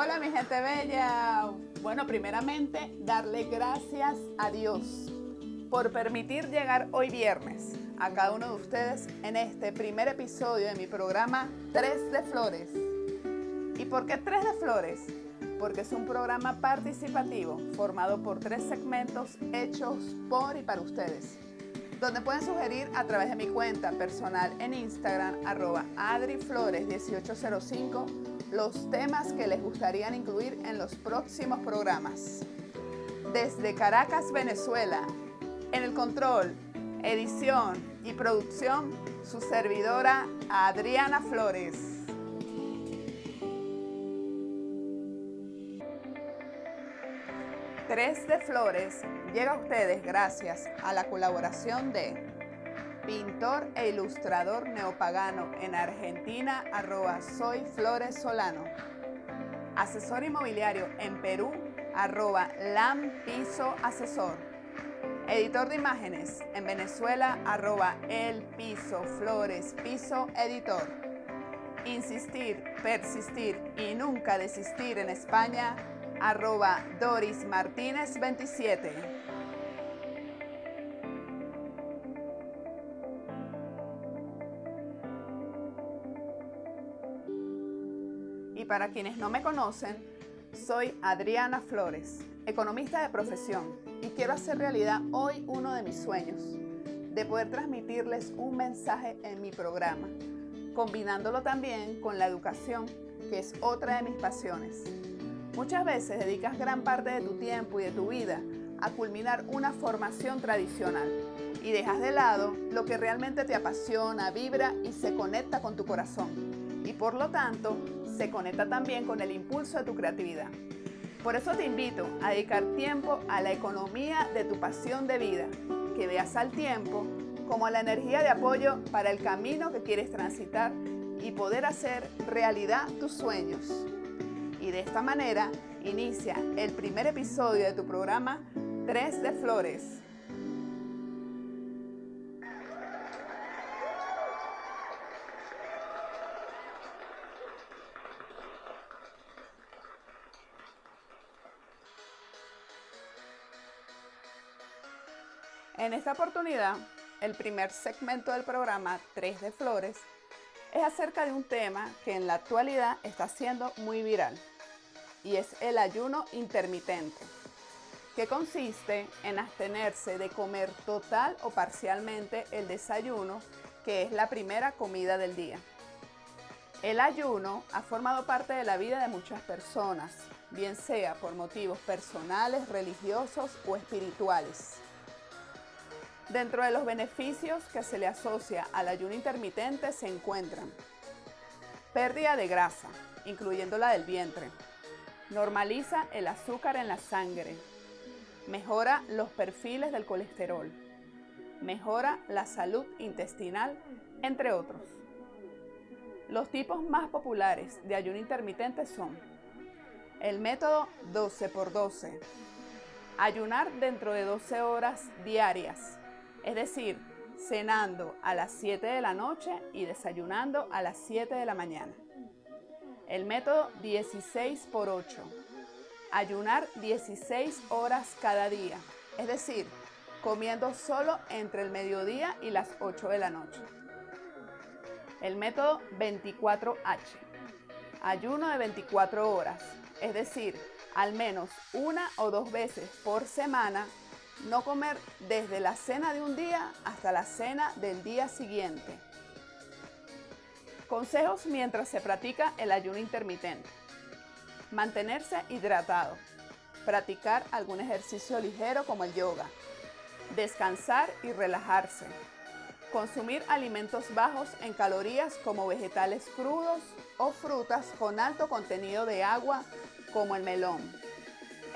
Hola mi gente bella. Bueno, primeramente darle gracias a Dios por permitir llegar hoy viernes a cada uno de ustedes en este primer episodio de mi programa Tres de Flores. ¿Y por qué Tres de Flores? Porque es un programa participativo formado por tres segmentos hechos por y para ustedes donde pueden sugerir a través de mi cuenta personal en Instagram, arroba adriflores1805, los temas que les gustaría incluir en los próximos programas. Desde Caracas, Venezuela, en el control, edición y producción, su servidora Adriana Flores. Tres de Flores llega a ustedes gracias a la colaboración de pintor e ilustrador neopagano en Argentina, arroba soy Flores Solano. Asesor inmobiliario en Perú, arroba Lam Piso Asesor. Editor de imágenes en Venezuela, arroba El Piso Flores Piso Editor. Insistir, persistir y nunca desistir en España, arroba Doris Martínez 27. Para quienes no me conocen, soy Adriana Flores, economista de profesión, y quiero hacer realidad hoy uno de mis sueños, de poder transmitirles un mensaje en mi programa, combinándolo también con la educación, que es otra de mis pasiones. Muchas veces dedicas gran parte de tu tiempo y de tu vida a culminar una formación tradicional y dejas de lado lo que realmente te apasiona, vibra y se conecta con tu corazón. Y por lo tanto, se conecta también con el impulso de tu creatividad. Por eso te invito a dedicar tiempo a la economía de tu pasión de vida, que veas al tiempo como la energía de apoyo para el camino que quieres transitar y poder hacer realidad tus sueños. Y de esta manera inicia el primer episodio de tu programa Tres de Flores. En esta oportunidad, el primer segmento del programa Tres de Flores es acerca de un tema que en la actualidad está siendo muy viral y es el ayuno intermitente, que consiste en abstenerse de comer total o parcialmente el desayuno, que es la primera comida del día. El ayuno ha formado parte de la vida de muchas personas, bien sea por motivos personales, religiosos o espirituales. Dentro de los beneficios que se le asocia al ayuno intermitente se encuentran pérdida de grasa, incluyendo la del vientre, normaliza el azúcar en la sangre, mejora los perfiles del colesterol, mejora la salud intestinal, entre otros. Los tipos más populares de ayuno intermitente son el método 12 x 12, ayunar dentro de 12 horas diarias, es decir, cenando a las 7 de la noche y desayunando a las 7 de la mañana. El método 16 por 8. Ayunar 16 horas cada día, es decir, comiendo solo entre el mediodía y las 8 de la noche. El método 24H. Ayuno de 24 horas, es decir, al menos una o dos veces por semana no comer desde la cena de un día hasta la cena del día siguiente. Consejos mientras se practica el ayuno intermitente. Mantenerse hidratado. Practicar algún ejercicio ligero como el yoga. Descansar y relajarse. Consumir alimentos bajos en calorías como vegetales crudos o frutas con alto contenido de agua como el melón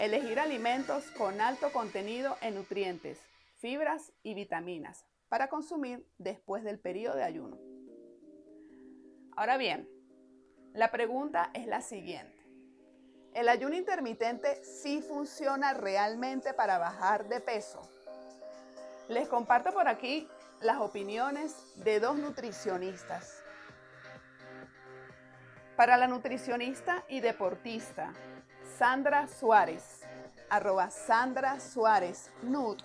Elegir alimentos con alto contenido en nutrientes, fibras y vitaminas para consumir después del periodo de ayuno. Ahora bien, la pregunta es la siguiente. ¿El ayuno intermitente sí funciona realmente para bajar de peso? Les comparto por aquí las opiniones de dos nutricionistas Para la nutricionista y deportista Sandra Suárez, arroba Sandra Suárez Nut,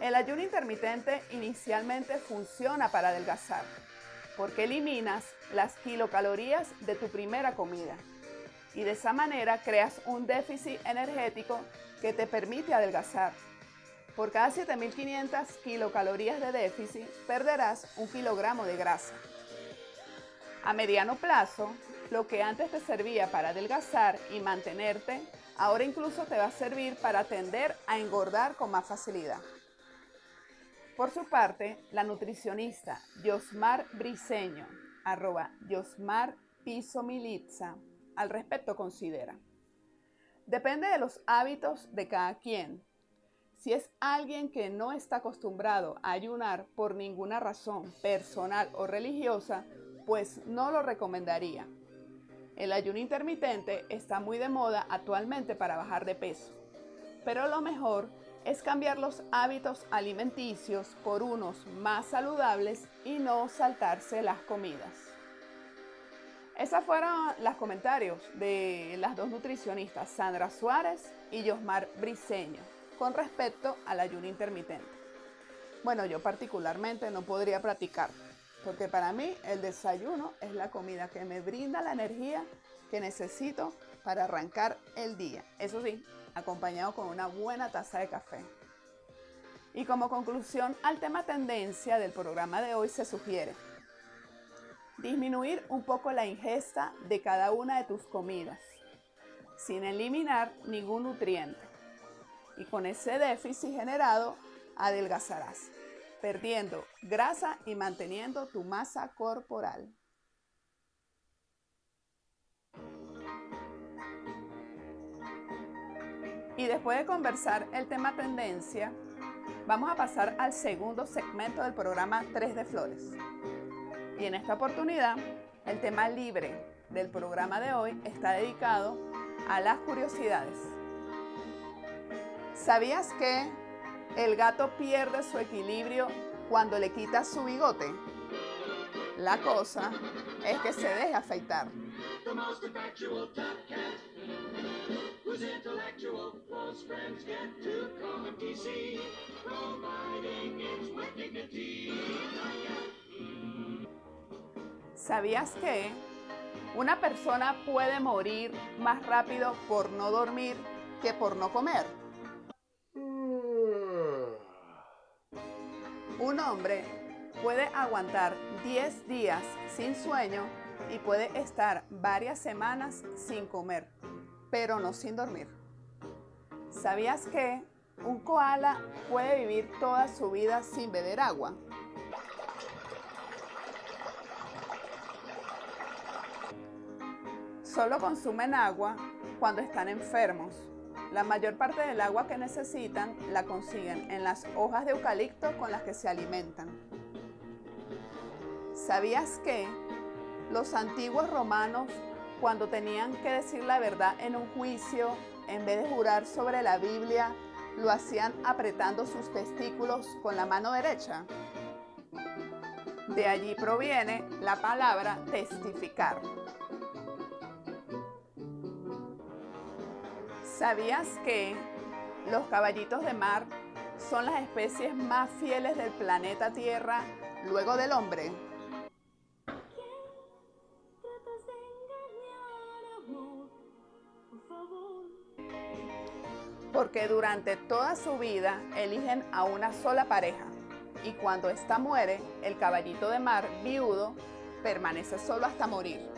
el ayuno intermitente inicialmente funciona para adelgazar porque eliminas las kilocalorías de tu primera comida y de esa manera creas un déficit energético que te permite adelgazar. Por cada 7.500 kilocalorías de déficit perderás un kilogramo de grasa. A mediano plazo, lo que antes te servía para adelgazar y mantenerte, ahora incluso te va a servir para tender a engordar con más facilidad. Por su parte, la nutricionista Yosmar Briseño, arroba Yosmar Piso Militza, al respecto considera. Depende de los hábitos de cada quien. Si es alguien que no está acostumbrado a ayunar por ninguna razón personal o religiosa, pues no lo recomendaría. El ayuno intermitente está muy de moda actualmente para bajar de peso, pero lo mejor es cambiar los hábitos alimenticios por unos más saludables y no saltarse las comidas. Esos fueron los comentarios de las dos nutricionistas, Sandra Suárez y Josmar Briseño, con respecto al ayuno intermitente. Bueno, yo particularmente no podría practicar, porque para mí el desayuno es la comida que me brinda la energía que necesito para arrancar el día. Eso sí, acompañado con una buena taza de café. Y como conclusión al tema tendencia del programa de hoy se sugiere disminuir un poco la ingesta de cada una de tus comidas, sin eliminar ningún nutriente. Y con ese déficit generado, adelgazarás, perdiendo grasa y manteniendo tu masa corporal. Y después de conversar el tema tendencia, vamos a pasar al segundo segmento del programa 3 de Flores. Y en esta oportunidad, el tema libre del programa de hoy está dedicado a las curiosidades. ¿Sabías que el gato pierde su equilibrio cuando le quitas su bigote? La cosa es que se deja afeitar. ¿Sabías que una persona puede morir más rápido por no dormir que por no comer? Un hombre puede aguantar 10 días sin sueño y puede estar varias semanas sin comer pero no sin dormir. ¿Sabías que un koala puede vivir toda su vida sin beber agua? Solo consumen agua cuando están enfermos. La mayor parte del agua que necesitan la consiguen en las hojas de eucalipto con las que se alimentan. ¿Sabías que los antiguos romanos cuando tenían que decir la verdad en un juicio, en vez de jurar sobre la Biblia, lo hacían apretando sus testículos con la mano derecha. De allí proviene la palabra testificar. ¿Sabías que los caballitos de mar son las especies más fieles del planeta Tierra luego del hombre? porque durante toda su vida eligen a una sola pareja y cuando ésta muere, el caballito de mar viudo permanece solo hasta morir.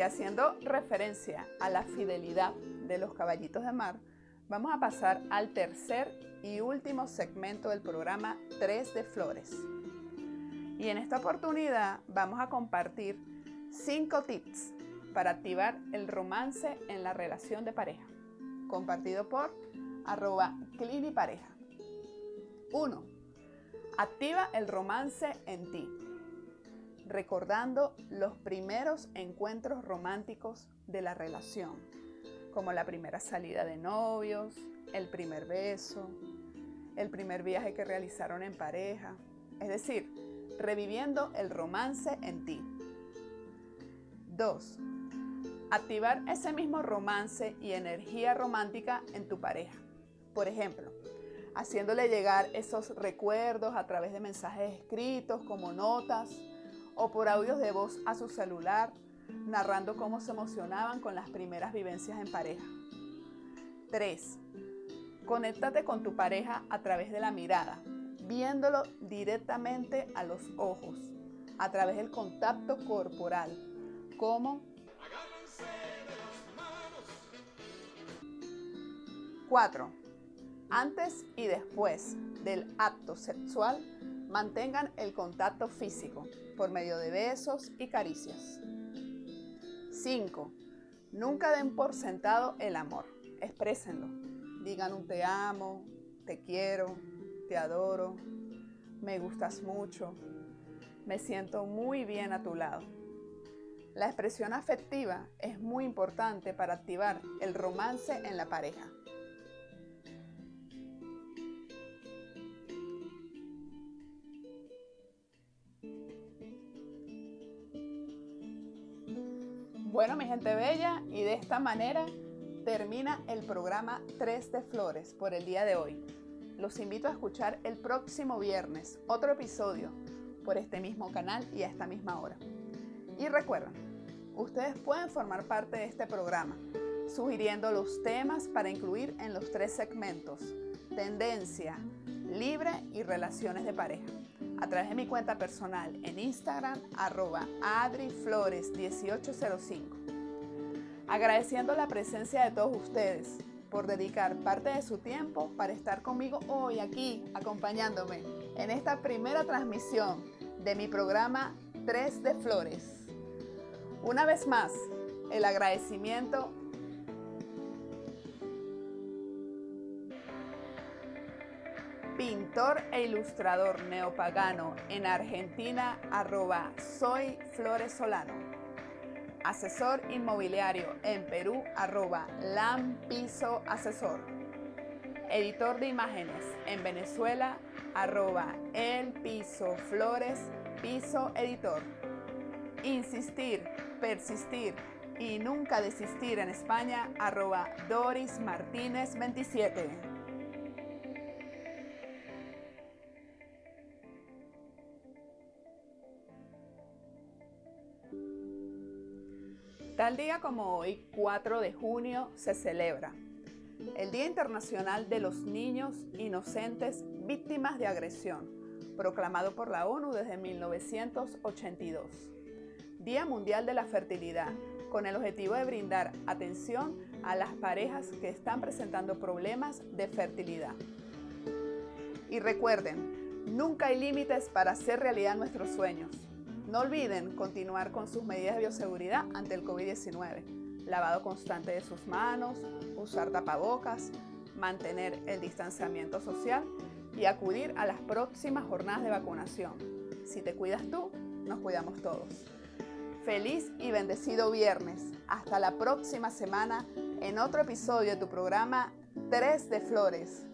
Y haciendo referencia a la fidelidad de los caballitos de mar, vamos a pasar al tercer y último segmento del programa 3 de Flores. Y en esta oportunidad vamos a compartir 5 tips para activar el romance en la relación de pareja, compartido por arroba clinipareja. 1. Activa el romance en ti, recordando los primeros encuentros románticos de la relación. como la primera salida de novios, el primer beso, el primer viaje que realizaron en pareja, es decir, reviviendo el romance en ti. 2. Activar ese mismo romance y energía romántica en tu pareja. Por ejemplo, haciéndole llegar esos recuerdos a través de mensajes escritos como notas o por audios de voz a su celular, narrando cómo se emocionaban con las primeras vivencias en pareja. 3. Conéctate con tu pareja a través de la mirada, viéndolo directamente a los ojos, a través del contacto corporal, como 4. Antes y después del acto sexual, mantengan el contacto físico por medio de besos y caricias. 5. Nunca den por sentado el amor. Exprésenlo. Digan un te amo, te quiero, te adoro, me gustas mucho, me siento muy bien a tu lado. La expresión afectiva es muy importante para activar el romance en la pareja. Bueno, mi gente bella, y de esta manera termina el programa 3 de Flores por el día de hoy. Los invito a escuchar el próximo viernes otro episodio por este mismo canal y a esta misma hora. Y recuerden, ustedes pueden formar parte de este programa sugiriendo los temas para incluir en los tres segmentos, tendencia, libre y relaciones de pareja a través de mi cuenta personal en Instagram, arroba adriflores1805. Agradeciendo la presencia de todos ustedes por dedicar parte de su tiempo para estar conmigo hoy aquí, acompañándome en esta primera transmisión de mi programa 3 de Flores. Una vez más, el agradecimiento pintor e ilustrador neopagano en Argentina, arroba soy Flores Solano. Asesor inmobiliario en Perú, arroba Lampiso Asesor. Editor de imágenes en Venezuela, arroba El Piso Flores Piso Editor. Insistir, persistir y nunca desistir en España, arroba Doris Martínez 27. Tal día como hoy, 4 de junio, se celebra el Día Internacional de los Niños Inocentes Víctimas de Agresión, proclamado por la ONU desde 1982. Día Mundial de la Fertilidad, con el objetivo de brindar atención a las parejas que están presentando problemas de fertilidad. Y recuerden, nunca hay límites para hacer realidad nuestros sueños. No olviden continuar con sus medidas de bioseguridad ante el COVID-19. Lavado constante de sus manos, usar tapabocas, mantener el distanciamiento social y acudir a las próximas jornadas de vacunación. Si te cuidas tú, nos cuidamos todos. Feliz y bendecido viernes. Hasta la próxima semana en otro episodio de tu programa 3 de Flores.